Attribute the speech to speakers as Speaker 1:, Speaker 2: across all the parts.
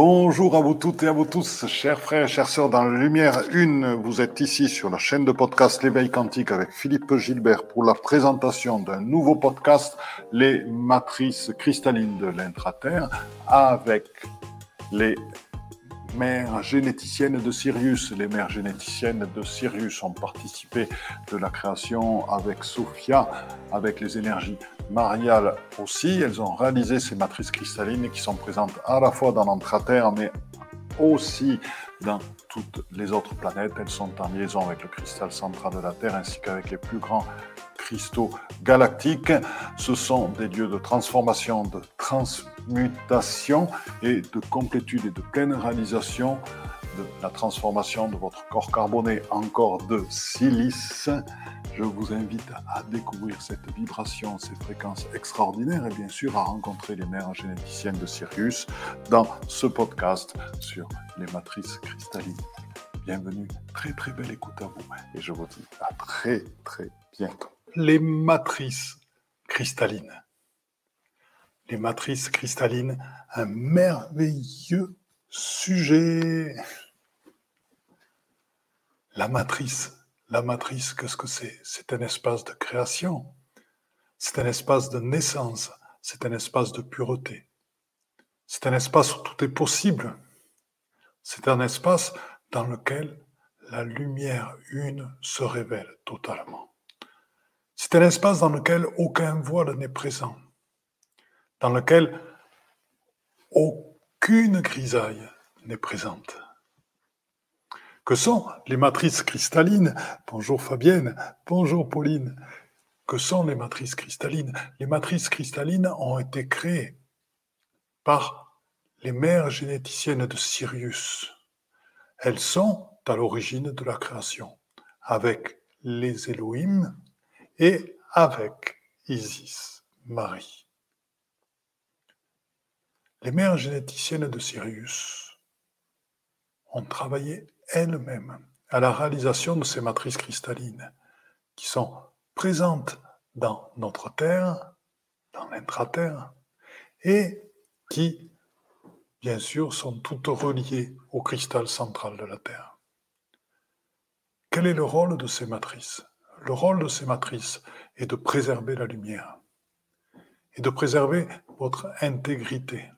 Speaker 1: Bonjour à vous toutes et à vous tous, chers frères et chères sœurs dans la lumière une. Vous êtes ici sur la chaîne de podcast L'éveil quantique avec Philippe Gilbert pour la présentation d'un nouveau podcast, Les matrices cristallines de l'intraterre, avec les mères généticiennes de Sirius. Les mères généticiennes de Sirius ont participé de la création avec Sophia, avec les énergies mariales aussi. Elles ont réalisé ces matrices cristallines qui sont présentes à la fois dans l'intraterre, mais aussi dans toutes les autres planètes. Elles sont en liaison avec le cristal central de la Terre ainsi qu'avec les plus grands cristaux galactiques. Ce sont des lieux de transformation, de transmutation et de complétude et de pleine réalisation de la transformation de votre corps carboné en corps de silice. Je vous invite à découvrir cette vibration, ces fréquences extraordinaires et bien sûr à rencontrer les mères généticiennes de Sirius dans ce podcast sur les matrices cristallines. Bienvenue, très très belle écoute à vous et je vous dis à très très bientôt. Les matrices cristallines. Les matrices cristallines, un merveilleux sujet. La matrice la matrice, qu'est-ce que c'est? C'est un espace de création, c'est un espace de naissance, c'est un espace de pureté. C'est un espace où tout est possible. C'est un espace dans lequel la lumière une se révèle totalement. C'est un espace dans lequel aucun voile n'est présent, dans lequel aucune grisaille n'est présente que sont les matrices cristallines. Bonjour Fabienne, bonjour Pauline. Que sont les matrices cristallines? Les matrices cristallines ont été créées par les mères généticiennes de Sirius. Elles sont à l'origine de la création, avec les Elohim et avec Isis, Marie. Les mères généticiennes de Sirius ont travaillé elle-même à la réalisation de ces matrices cristallines qui sont présentes dans notre Terre, dans l'intra-Terre, et qui, bien sûr, sont toutes reliées au cristal central de la Terre. Quel est le rôle de ces matrices? Le rôle de ces matrices est de préserver la lumière et de préserver votre intégrité.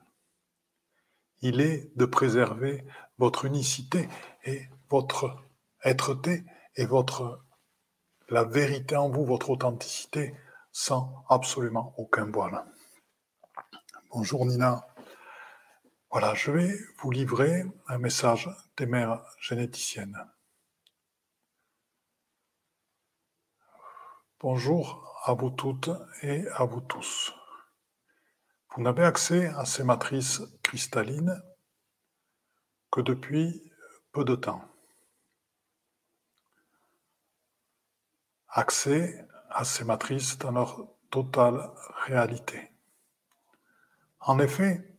Speaker 1: Il est de préserver votre unicité et votre être-té et votre la vérité en vous, votre authenticité, sans absolument aucun voile. Bonjour Nina. Voilà, je vais vous livrer un message des mères généticiennes. Bonjour à vous toutes et à vous tous. Vous n'avez accès à ces matrices cristallines que depuis peu de temps. Accès à ces matrices dans leur totale réalité. En effet,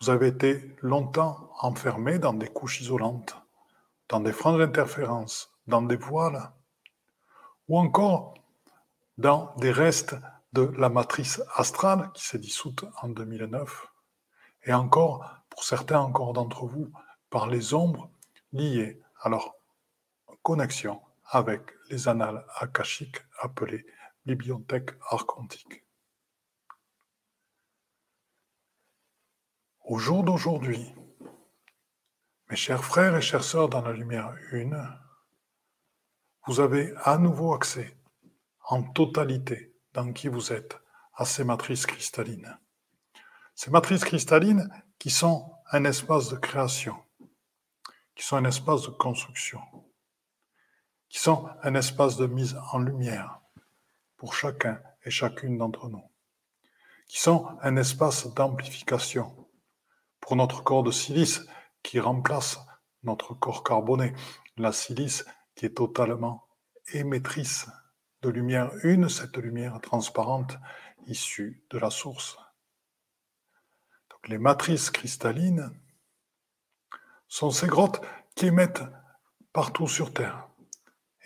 Speaker 1: vous avez été longtemps enfermé dans des couches isolantes, dans des franges d'interférence, dans des voiles, ou encore dans des restes de la matrice astrale qui s'est dissoute en 2009, et encore, pour certains encore d'entre vous, par les ombres liées à leur connexion avec les annales akashiques appelées bibliothèques archontiques. Au jour d'aujourd'hui, mes chers frères et chères sœurs dans la lumière une, vous avez à nouveau accès en totalité dans qui vous êtes à ces matrices cristallines. Ces matrices cristallines qui sont un espace de création, qui sont un espace de construction, qui sont un espace de mise en lumière pour chacun et chacune d'entre nous, qui sont un espace d'amplification pour notre corps de silice qui remplace notre corps carboné, la silice qui est totalement émettrice de lumière une, cette lumière transparente issue de la source. Donc les matrices cristallines sont ces grottes qui émettent partout sur Terre.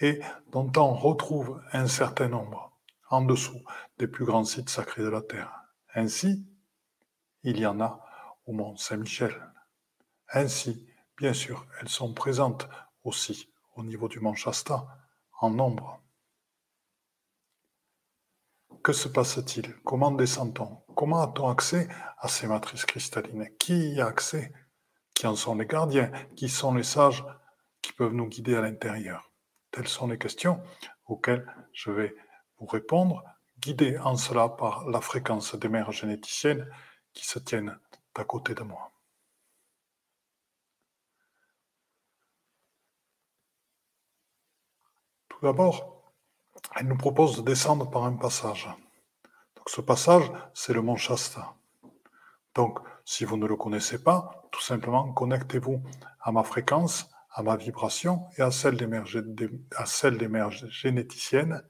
Speaker 1: Et dont on retrouve un certain nombre en dessous des plus grands sites sacrés de la Terre. Ainsi, il y en a au mont Saint-Michel, Ainsi, bien sûr, elles sont présentes aussi au niveau du mont Shasta en nombre. Que se passe-t-il? Comment descend-on? Comment a-t-on accès à ces matrices cristallines? Qui y a accès? Qui en sont les gardiens Qui sont les sages qui peuvent nous guider à l'intérieur Telles sont les questions auxquelles je vais vous répondre, guidé en cela par la fréquence des mères généticiennes qui se tiennent à côté de moi. Tout d'abord, elle nous propose de descendre par un passage. Donc ce passage, c'est le mont Shasta. Donc, si vous ne le connaissez pas, tout simplement connectez-vous à ma fréquence, à ma vibration et à celle des mères, généticiennes,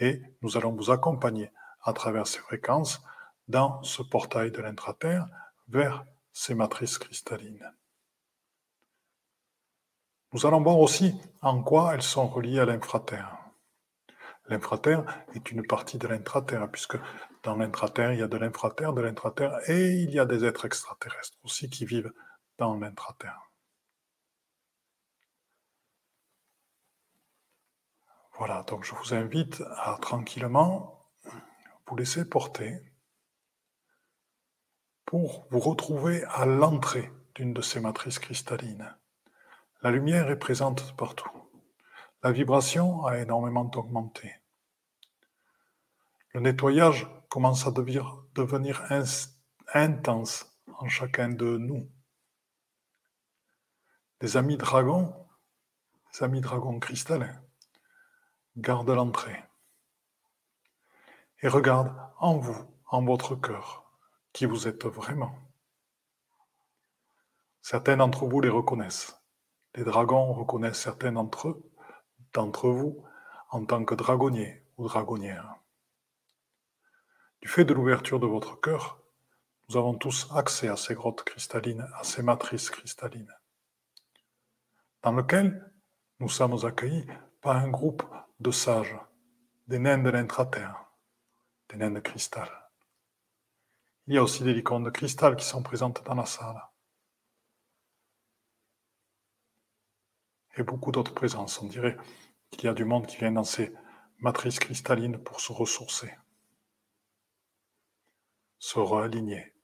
Speaker 1: et nous allons vous accompagner à travers ces fréquences dans ce portail de l'intraterre vers ces matrices cristallines. Nous allons voir aussi en quoi elles sont reliées à l'infraterre. L'infraterre est une partie de l'intraterre, puisque dans l'intraterre, il y a de l'infraterre, de l'intraterre, et il y a des êtres extraterrestres aussi qui vivent dans l'intraterre. Voilà, donc je vous invite à tranquillement vous laisser porter pour vous retrouver à l'entrée d'une de ces matrices cristallines. La lumière est présente partout. La vibration a énormément augmenté. Le nettoyage commence à devenir, intense en chacun de nous. Les amis dragons, les amis dragons cristallins, gardent l'entrée et regardent en vous, en votre cœur, qui vous êtes vraiment. Certains d'entre vous les reconnaissent. Les dragons reconnaissent certains d'entre eux, d'entre vous, en tant que dragonniers ou dragonnières. Du fait de l'ouverture de votre cœur, nous avons tous accès à ces grottes cristallines, à ces matrices cristallines, dans lequel nous sommes accueillis par un groupe de sages, des nains de l'intraterre, des nains de cristal. Il y a aussi des licornes de cristal qui sont présentes dans la salle. Et beaucoup d'autres présences. On dirait qu'il y a du monde qui vient dans ces matrices cristallines pour se ressourcer se réaligner,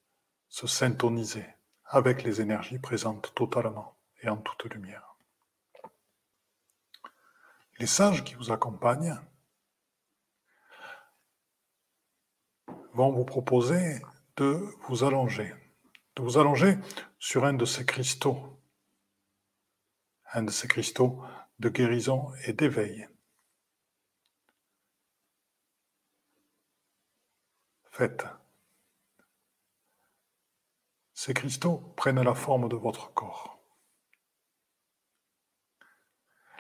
Speaker 1: se syntoniser avec les énergies présentes totalement et en toute lumière. Les sages qui vous accompagnent vont vous proposer de vous allonger, de vous allonger sur un de ces cristaux, un de ces cristaux de guérison et d'éveil. Faites ces cristaux prennent la forme de votre corps.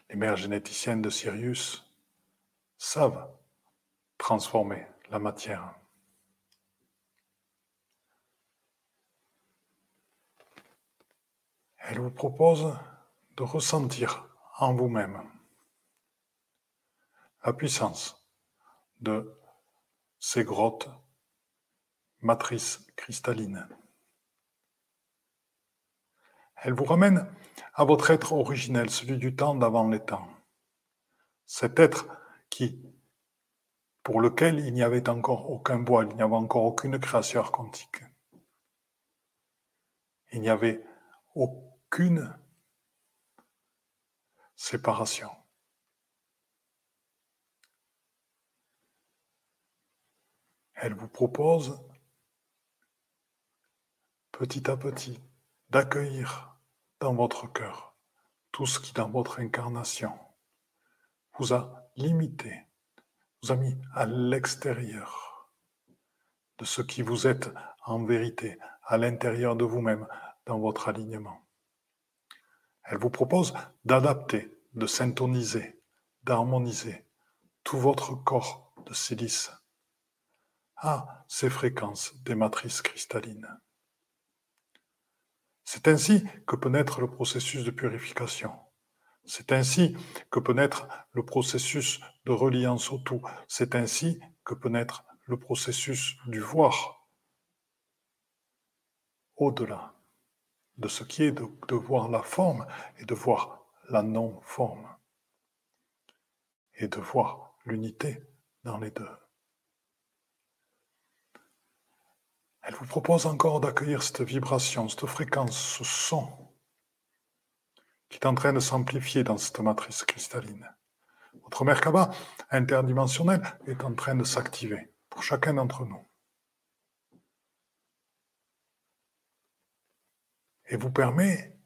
Speaker 1: Les mères généticiennes de Sirius savent transformer la matière. Elles vous proposent de ressentir en vous-même la puissance de ces grottes matrices cristallines. Elle vous ramène à votre être originel, celui du temps d'avant les temps. Cet être qui, pour lequel il n'y avait encore aucun bois, il n'y avait encore aucune création quantique. Il n'y avait aucune séparation. Elle vous propose petit à petit d'accueillir dans votre cœur tout ce qui dans votre incarnation vous a limité, vous a mis à l'extérieur de ce qui vous êtes en vérité, à l'intérieur de vous-même, dans votre alignement. Elle vous propose d'adapter, de syntoniser, d'harmoniser tout votre corps de silice à ces fréquences des matrices cristallines. C'est ainsi que peut naître le processus de purification. C'est ainsi que peut naître le processus de reliance au tout. C'est ainsi que peut naître le processus du voir au-delà. de ce qui est, de, voir la forme et de voir la non-forme. Et de voir l'unité dans les deux. Elle vous propose encore d'accueillir cette vibration, cette fréquence, ce son qui est en train de s'amplifier dans cette matrice cristalline. Votre Merkaba interdimensionnelle est en train de s'activer pour chacun d'entre nous. Et vous permet,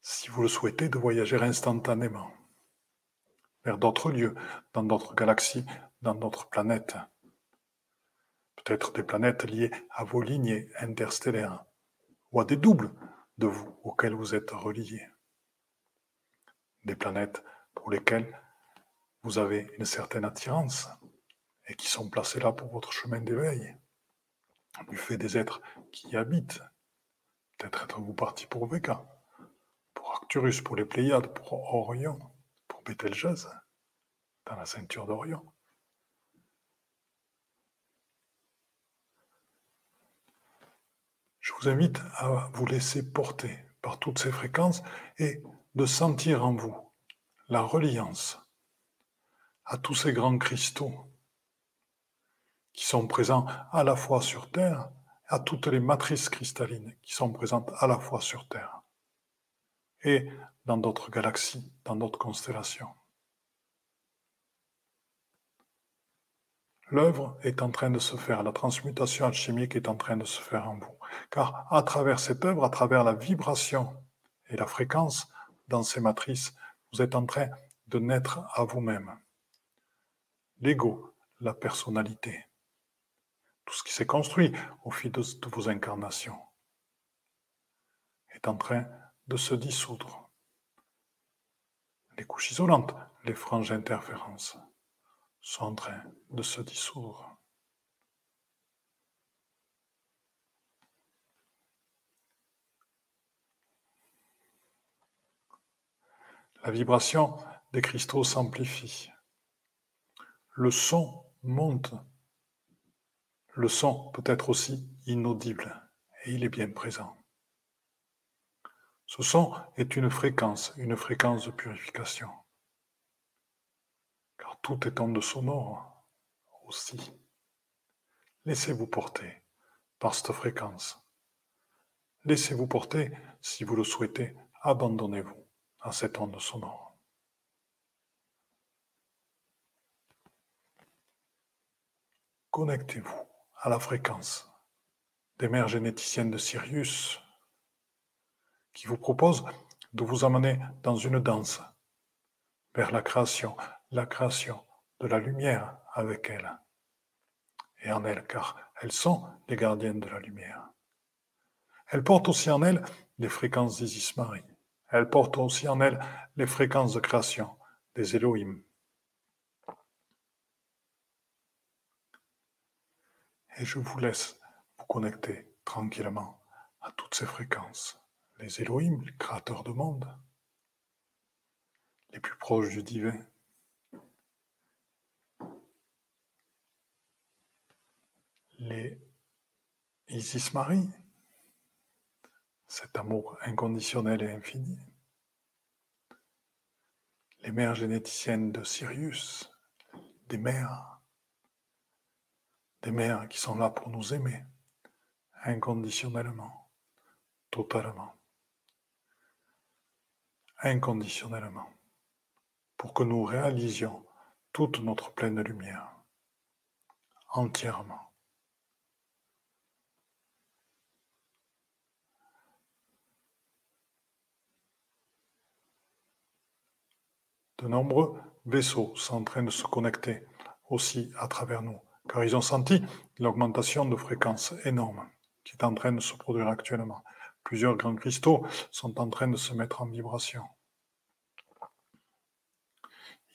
Speaker 1: si vous le souhaitez, de voyager instantanément vers d'autres lieux, dans d'autres galaxies, dans d'autres planètes peut-être des planètes liées à vos lignées interstellaires ou à des doubles de vous auxquels vous êtes reliés. Des planètes pour lesquelles vous avez une certaine attirance et qui sont placées là pour votre chemin d'éveil, du fait des êtres qui y habitent. Peut-être êtes-vous parti pour Vega, pour Arcturus, pour les Pléiades, pour Orion, pour Betelgeuse, dans la ceinture d'Orion. Je vous invite à vous laisser porter par toutes ces fréquences et de sentir en vous la reliance à tous ces grands cristaux qui sont présents à la fois sur Terre, à toutes les matrices cristallines qui sont présentes à la fois sur Terre et dans d'autres galaxies, dans d'autres constellations. L'œuvre est en train de se faire, la transmutation alchimique est en train de se faire en vous. Car à travers cette œuvre, à travers la vibration et la fréquence dans ces matrices, vous êtes en train de naître à vous-même. L'ego, la personnalité, tout ce qui s'est construit au fil de, vos incarnations est en train de se dissoudre. Les couches isolantes, les franges d'interférence sont en train de se dissoudre. La vibration des cristaux s'amplifie. Le son monte. Le son peut être aussi inaudible et il est bien présent. Ce son est une fréquence, une fréquence de purification tout est onde sonore aussi. Laissez-vous porter par cette fréquence. Laissez-vous porter, si vous le souhaitez, abandonnez-vous à cette onde sonore. Connectez-vous à la fréquence des mères généticiennes de Sirius qui vous proposent de vous amener dans une danse vers la création, la création de la lumière avec elle et en elle, car elles sont les gardiennes de la lumière. Elles portent aussi en elles les fréquences d'Isis Marie. Elles portent aussi en elles les fréquences de création des Elohim. Et je vous laisse vous connecter tranquillement à toutes ces fréquences. Les Elohim, les créateurs de monde, les plus proches du divin, les Isis Marie, cet amour inconditionnel et infini, les mères généticiennes de Sirius, des mères, des mères qui sont là pour nous aimer. Inconditionnellement, totalement, inconditionnellement, pour que nous réalisions toute notre pleine lumière, entièrement. De nombreux vaisseaux sont en train de se connecter aussi à travers nous, car ils ont senti l'augmentation de fréquence énorme qui est en train de se produire actuellement. Plusieurs grands cristaux sont en train de se mettre en vibration.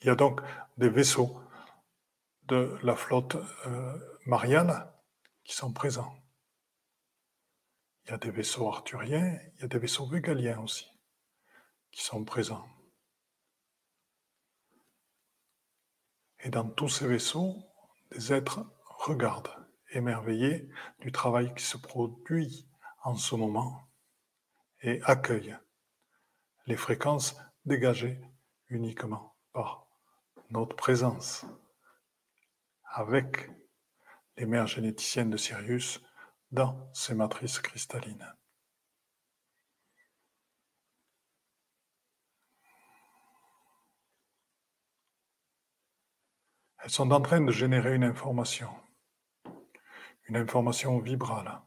Speaker 1: Il y a donc des vaisseaux de la flotte euh, mariale qui sont présents. Il y a des vaisseaux arthuriens, il y a des vaisseaux végaliens aussi qui sont présents. Et dans tous ces vaisseaux, des êtres regardent, émerveillés du travail qui se produit en ce moment et accueille les fréquences dégagées uniquement par notre présence avec les mères généticiennes de Sirius dans ces matrices cristallines. Elles sont en train de générer une information, une information vibrale,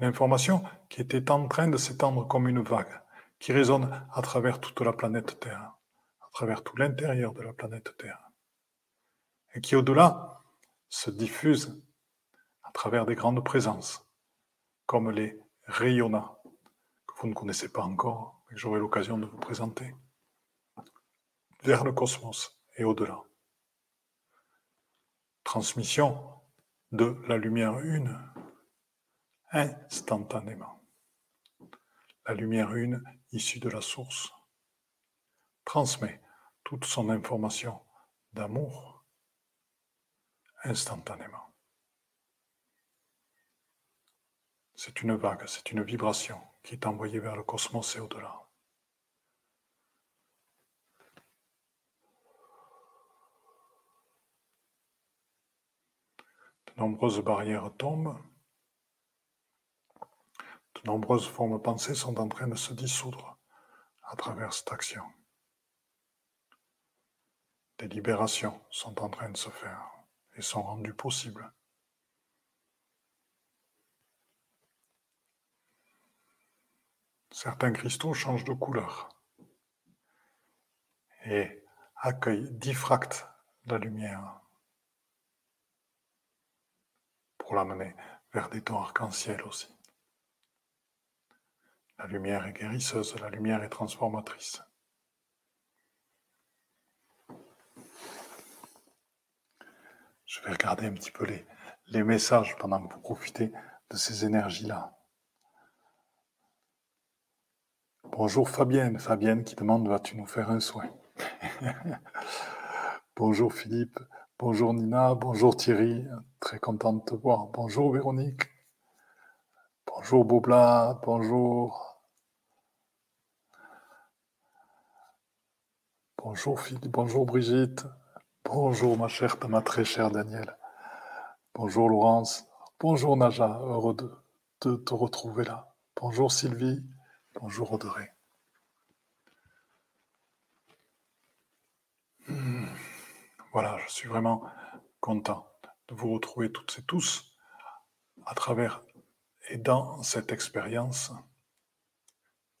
Speaker 1: une information qui était en train de s'étendre comme une vague, qui résonne à travers toute la planète Terre, à travers tout l'intérieur de la planète Terre, et qui au-delà se diffuse à travers des grandes présences, comme les rayonnats, que vous ne connaissez pas encore, mais que j'aurai l'occasion de vous présenter, vers le cosmos et au-delà. Transmission de la lumière une instantanément. La lumière une issue de la source transmet toute son information d'amour instantanément. C'est une vague, c'est une vibration qui est envoyée vers le cosmos et au-delà. De nombreuses barrières tombent, de nombreuses formes pensées sont en train de se dissoudre à travers cette action. Des libérations sont en train de se faire et sont rendues possibles. Certains cristaux changent de couleur et accueillent, diffractent la lumière pour l'amener vers des tons arc-en-ciel aussi. La lumière est guérisseuse, la lumière est transformatrice. Je vais regarder un petit peu les, les messages pendant que vous profitez de ces énergies-là. Bonjour Fabienne, Fabienne qui demande vas-tu nous faire un soin? Bonjour Philippe, Bonjour Nina, bonjour Thierry, très content de te voir. Bonjour Véronique, bonjour Bobla, bonjour. Bonjour Philippe, bonjour Brigitte, bonjour ma chère, ma très chère Danielle. Bonjour Laurence, bonjour Naja, heureux de, te retrouver là. Bonjour Sylvie, bonjour Audrey. Voilà, je suis vraiment content de vous retrouver toutes et tous à travers et dans cette expérience,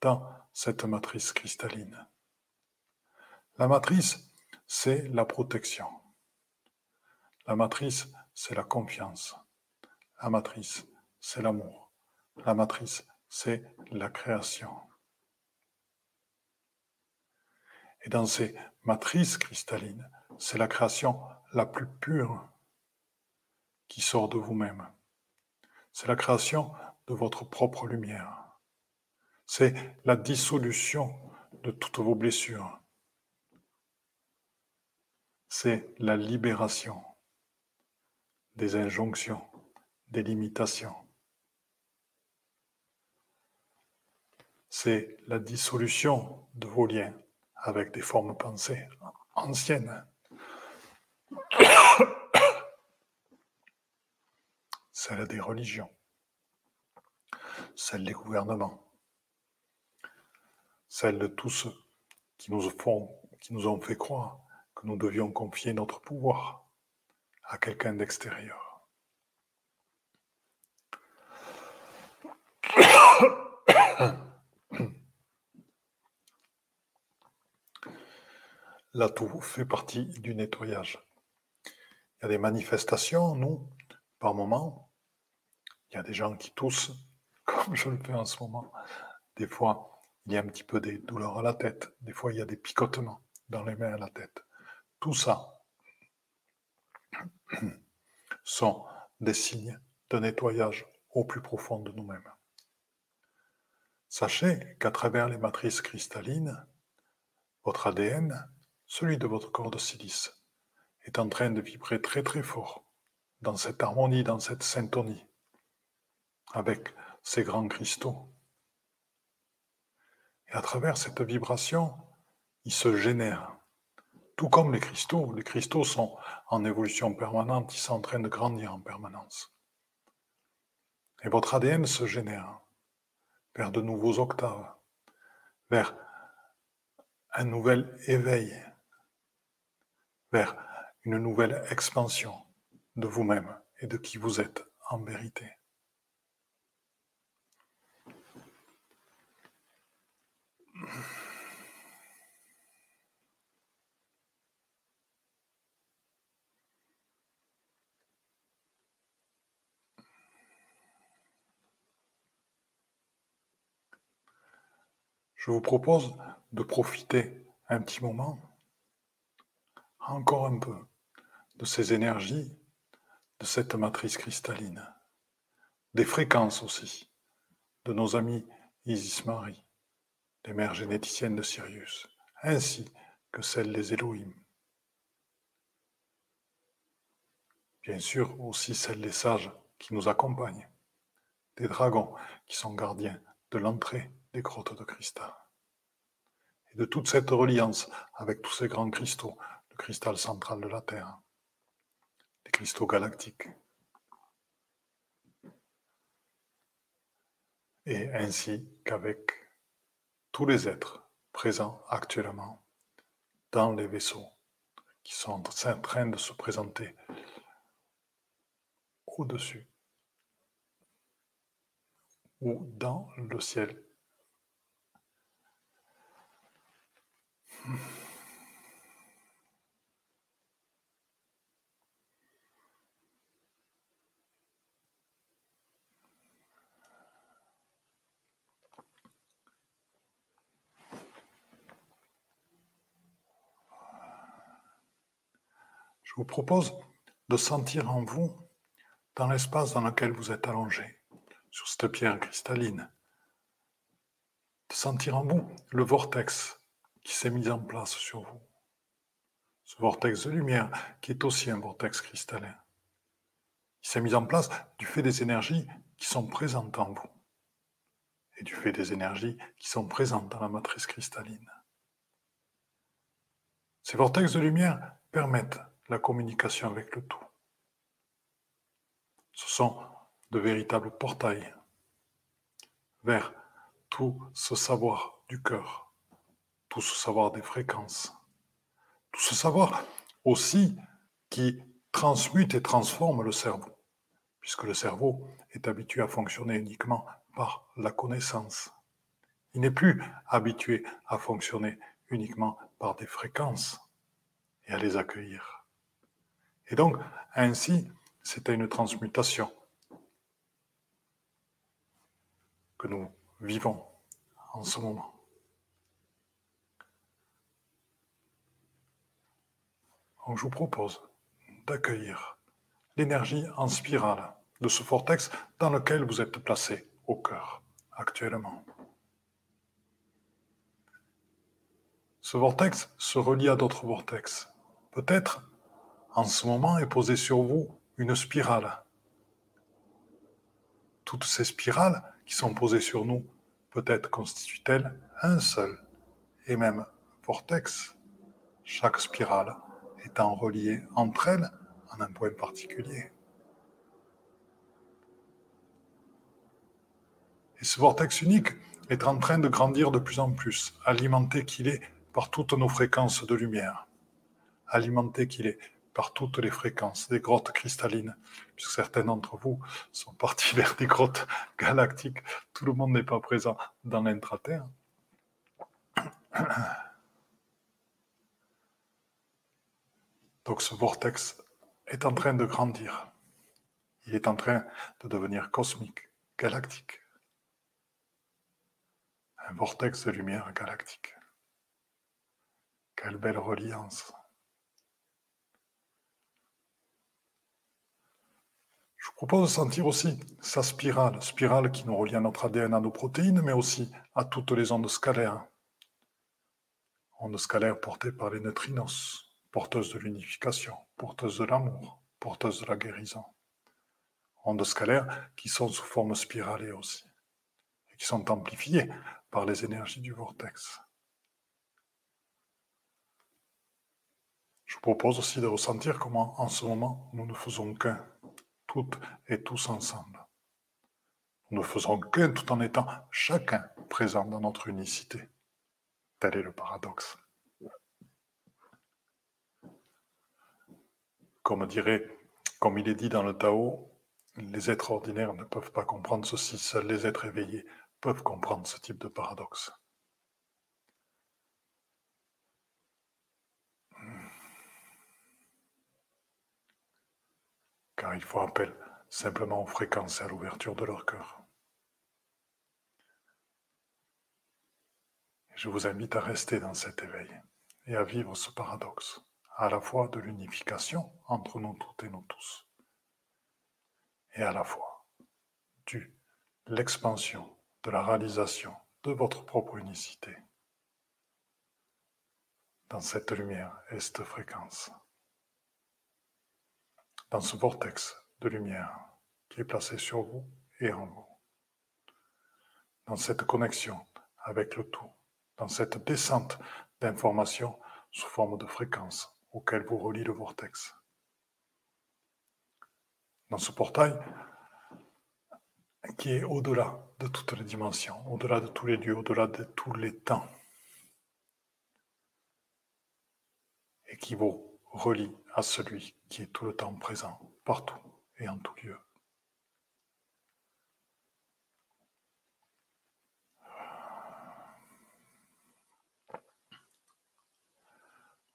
Speaker 1: dans cette matrice cristalline. La matrice, c'est la protection. La matrice, c'est la confiance. La matrice, c'est l'amour. La matrice, c'est la création. Et dans ces matrices cristallines, c'est la création la plus pure qui sort de vous-même. C'est la création de votre propre lumière. C'est la dissolution de toutes vos blessures. C'est la libération des injonctions, des limitations. C'est la dissolution de vos liens avec des formes pensées anciennes celle des religions, celle des gouvernements, celle de tous ceux qui nous, font, qui nous ont fait croire que nous devions confier notre pouvoir à quelqu'un d'extérieur. Là, tout fait partie du nettoyage. Il y a des manifestations, nous, par moment. Il y a des gens qui toussent, comme je le fais en ce moment. Des fois, il y a un petit peu des douleurs à la tête. Des fois, il y a des picotements dans les mains et la tête. Tout ça sont des signes de nettoyage au plus profond de nous-mêmes. Sachez qu'à travers les matrices cristallines, votre ADN, celui de votre corps de silice, est en train de vibrer très très fort dans cette harmonie, dans cette syntonie avec ces grands cristaux Et à travers cette vibration, il se génère. Tout comme les cristaux. Les cristaux sont en évolution permanente, ils sont en train de grandir en permanence. Et votre ADN se génère vers de nouveaux octaves, vers un nouvel éveil, vers une nouvelle expansion de vous-même et de qui vous êtes en vérité. Je vous propose de profiter un petit moment, encore un peu, de ces énergies, de cette matrice cristalline, des fréquences aussi, de nos amis Isis Marie, les mères généticiennes de Sirius, ainsi que celles des Elohim. Bien sûr aussi celles des sages qui nous accompagnent, des dragons qui sont gardiens de l'entrée des grottes de cristal. Et de toute cette reliance avec tous ces grands cristaux, le cristal central de la Terre, les cristaux galactiques. Et ainsi qu'avec tous les êtres présents actuellement dans les vaisseaux qui sont en train de se présenter au-dessus ou dans le ciel Je vous propose de sentir en vous, dans l'espace dans lequel vous êtes allongé, sur cette pierre cristalline, de sentir en vous le vortex qui s'est mis en place sur vous. Ce vortex de lumière qui est aussi un vortex cristallin. Il s'est mis en place du fait des énergies qui sont présentes en vous et du fait des énergies qui sont présentes dans la matrice cristalline. Ces vortex de lumière permettent la communication avec le tout. Ce sont de véritables portails vers tout ce savoir du cœur tout ce savoir des fréquences, tout ce savoir aussi qui transmute et transforme le cerveau, puisque le cerveau est habitué à fonctionner uniquement par la connaissance. Il n'est plus habitué à fonctionner uniquement par des fréquences et à les accueillir. Et donc, ainsi, c'est une transmutation que nous vivons en ce moment. Je vous propose d'accueillir l'énergie en spirale de ce vortex dans lequel vous êtes placé au cœur actuellement. Ce vortex se relie à d'autres vortex. Peut-être, en ce moment, est posée sur vous une spirale. Toutes ces spirales qui sont posées sur nous, peut-être constituent-elles un seul et même vortex. Chaque spirale étant reliées entre elles en un point particulier. Et ce vortex unique est en train de grandir de plus en plus, alimenté qu'il est par toutes nos fréquences de lumière, alimenté qu'il est par toutes les fréquences des grottes cristallines, puisque certains d'entre vous sont partis vers des grottes galactiques. Tout le monde n'est pas présent dans l'intraterre. Donc ce vortex est en train de grandir. Il est en train de devenir cosmique, galactique. Un vortex de lumière galactique. Quelle belle reliance. Je vous propose de sentir aussi sa spirale, spirale qui nous relie à notre ADN, à nos protéines, mais aussi à toutes les ondes scalaires. Ondes scalaires portées par les neutrinos porteuse de l'unification, porteuse de l'amour, porteuse de la guérison. Ondes scalaires qui sont sous forme spiralée aussi, et qui sont amplifiées par les énergies du vortex. Je vous propose aussi de ressentir comment en ce moment nous ne faisons qu'un, toutes et tous ensemble. Nous ne faisons qu'un tout en étant chacun présent dans notre unicité. Tel est le paradoxe. Comme dirait, comme il est dit dans le Tao, les êtres ordinaires ne peuvent pas comprendre ceci, seuls les êtres éveillés peuvent comprendre ce type de paradoxe. Car il faut appel simplement aux fréquences et à l'ouverture de leur cœur. Je vous invite à rester dans cet éveil et à vivre ce paradoxe, à la fois de l'unification entre nous toutes et nous tous, et à la fois de l'expansion, de la réalisation de votre propre unicité dans cette lumière et cette fréquence, dans ce vortex de lumière qui est placé sur vous et en vous, dans cette connexion avec le tout dans cette descente d'informations sous forme de fréquences auxquelles vous relie le vortex. Dans ce portail qui est au-delà de toutes les dimensions, au-delà de tous les lieux, au-delà de tous les temps, et qui vous relie à celui qui est tout le temps présent, partout et en tout lieu.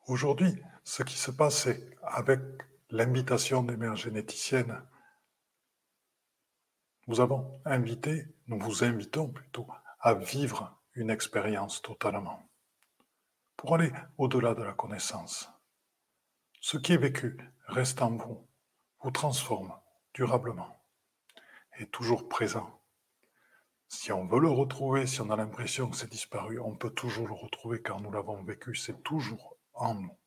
Speaker 1: Aujourd'hui, ce qui se passe, c'est avec l'invitation des mères généticiennes, nous avons invité, nous vous invitons plutôt à vivre une expérience totalement, pour aller au-delà de la connaissance. Ce qui est vécu reste en vous, vous transforme durablement, et toujours présent. Si on veut le retrouver, si on a l'impression que c'est disparu, on peut toujours le retrouver car nous l'avons vécu, c'est toujours en nous.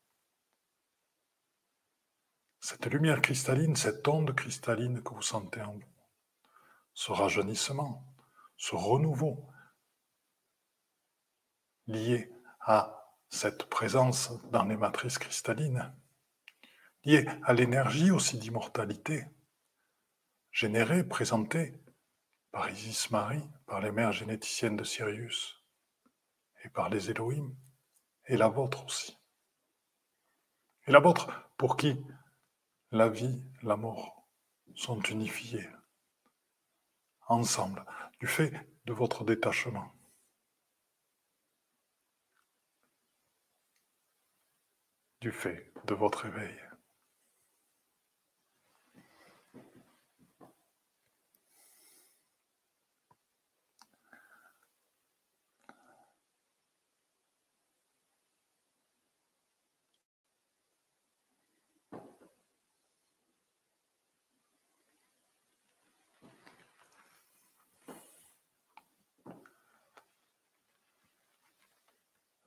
Speaker 1: Cette lumière cristalline, cette onde cristalline que vous sentez en vous, ce rajeunissement, ce renouveau lié à cette présence dans les matrices cristallines, lié à l'énergie aussi d'immortalité, générée, présentée par Isis Marie, par les mères généticiennes de Sirius et par les Elohim, et la vôtre aussi. Et la vôtre, pour qui la vie, la mort sont unifiées ensemble, du fait de votre détachement. du fait de votre éveil.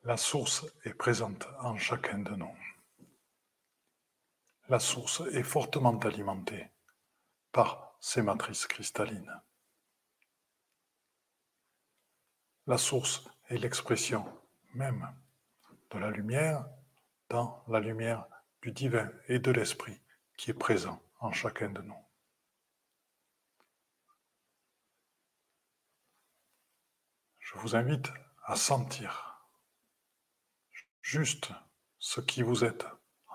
Speaker 1: La source est présente en chacun de nous. La source est fortement alimentée par ces matrices cristallines. La source est l'expression même de la lumière dans la lumière du divin et de l'esprit qui est présent en chacun de nous. Je vous invite à sentir juste ce qui vous êtes,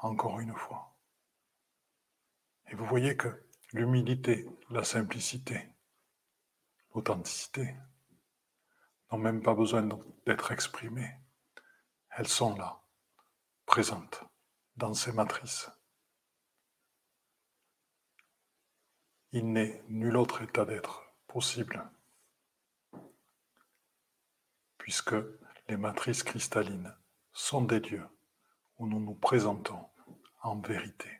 Speaker 1: encore une fois. Et vous voyez que l'humilité, la simplicité, l'authenticité n'ont même pas besoin d'être exprimées. Elles sont là, présentes, dans ces matrices. Il n'est nul autre état d'être possible, puisque les matrices cristallines sont des lieux où nous nous présentons en vérité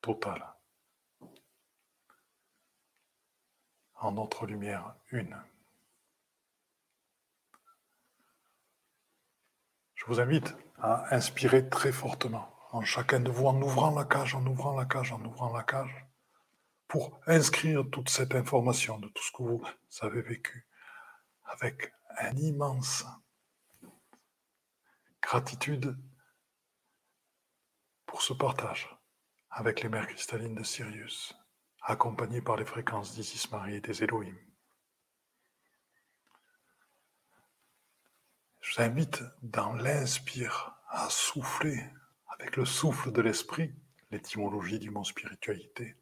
Speaker 1: totale, en notre lumière une. Je vous invite à inspirer très fortement en chacun de vous, en ouvrant la cage, en ouvrant la cage, en ouvrant la cage, pour inscrire toute cette information de tout ce que vous avez vécu avec un immense gratitude pour ce partage avec les mers cristallines de Sirius, accompagnées par les fréquences d'Isis Marie et des Elohim. Je vous invite dans l'inspire à souffler avec le souffle de l'esprit, l'étymologie du mot spiritualité.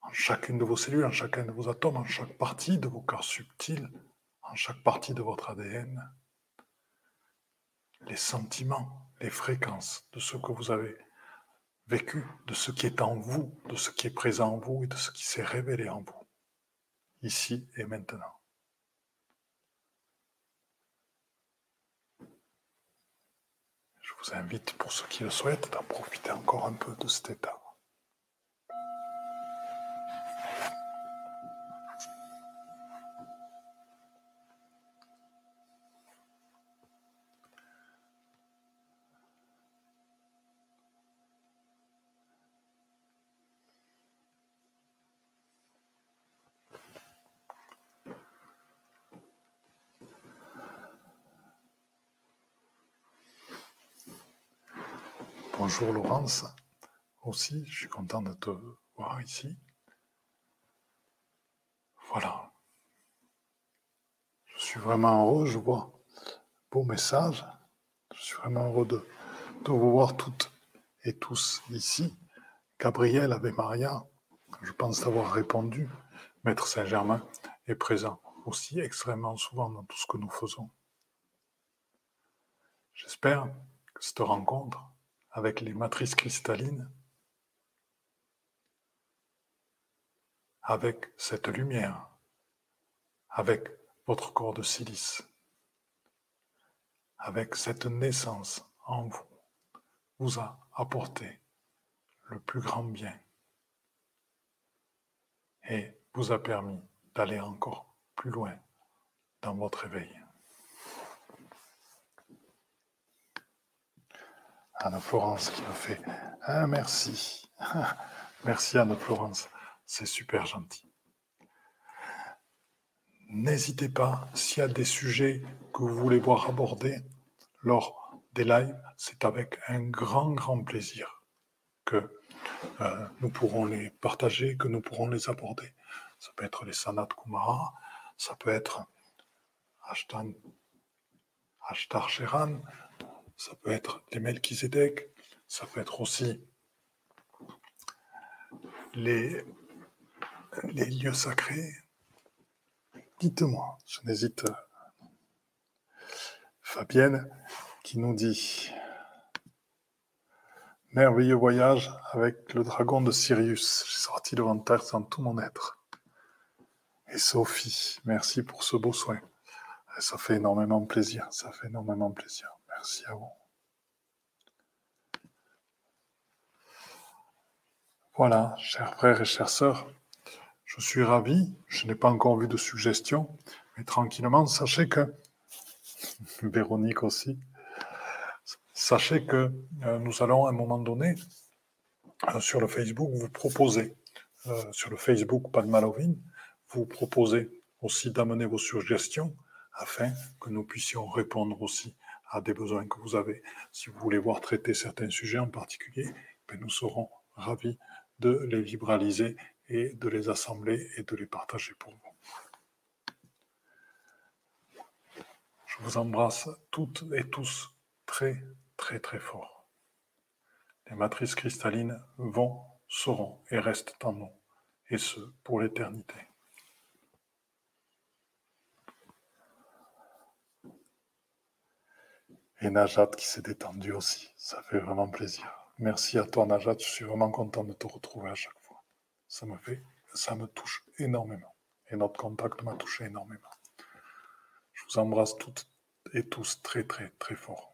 Speaker 1: En chacune de vos cellules, en chacun de vos atomes, en chaque partie de vos corps subtils, en chaque partie de votre ADN, les sentiments, les fréquences de ce que vous avez vécu, de ce qui est en vous, de ce qui est présent en vous et de ce qui s'est révélé en vous, ici et maintenant. Je vous invite, pour ceux qui le souhaitent, d'en profiter encore un peu de cet état. Bonjour Laurence, aussi, je suis content de te voir ici. Voilà. Je suis vraiment heureux, je vois beau message. Je suis vraiment heureux de, vous voir toutes et tous ici. Gabriel, Ave Maria, je pense avoir répondu. Maître Saint-Germain est présent aussi extrêmement souvent dans tout ce que nous faisons. J'espère que cette rencontre avec les matrices cristallines, avec cette lumière, avec votre corps de silice, avec cette naissance en vous, vous a apporté le plus grand bien et vous a permis d'aller encore plus loin dans votre éveil. Anne-Florence qui me fait un merci. Merci Anne-Florence, c'est super gentil. N'hésitez pas, s'il y a des sujets que vous voulez voir abordés lors des lives, c'est avec un grand, grand plaisir que euh, nous pourrons les partager, que nous pourrons les aborder. Ça peut être les Sanat Kumara, ça peut être Ashtan, Ashtar Sheran, ça peut être les Melchizedek, ça peut être aussi les, lieux sacrés. Dites-moi, je n'hésite. Fabienne qui nous dit Merveilleux voyage avec le dragon de Sirius. J'ai sorti devant terre sans tout mon être. Et Sophie, merci pour ce beau soin. Ça fait énormément plaisir. Ça fait énormément plaisir. Merci à vous. Voilà, chers frères et chères sœurs, je suis ravi. Je n'ai pas encore vu de suggestions, mais tranquillement, sachez que, Véronique aussi, sachez que euh, nous allons à un moment donné, euh, sur le Facebook, vous proposer, euh, sur le Facebook Pas de Malovine, vous proposer aussi d'amener vos suggestions afin que nous puissions répondre aussi à des besoins que vous avez. Si vous voulez voir traiter certains sujets en particulier, ben, nous serons ravis de les libraliser et de les assembler et de les partager pour vous. Je vous embrasse toutes et tous très très très fort. Les matrices cristallines vont, seront et restent en nous, et ce pour l'éternité. Et Najat qui s'est détendu aussi. Ça fait vraiment plaisir. Merci à toi Najat, je suis vraiment content de te retrouver à chaque fois. Ça me fait, ça me touche énormément. Et notre contact m'a touché énormément. Je vous embrasse toutes et tous très très très fort.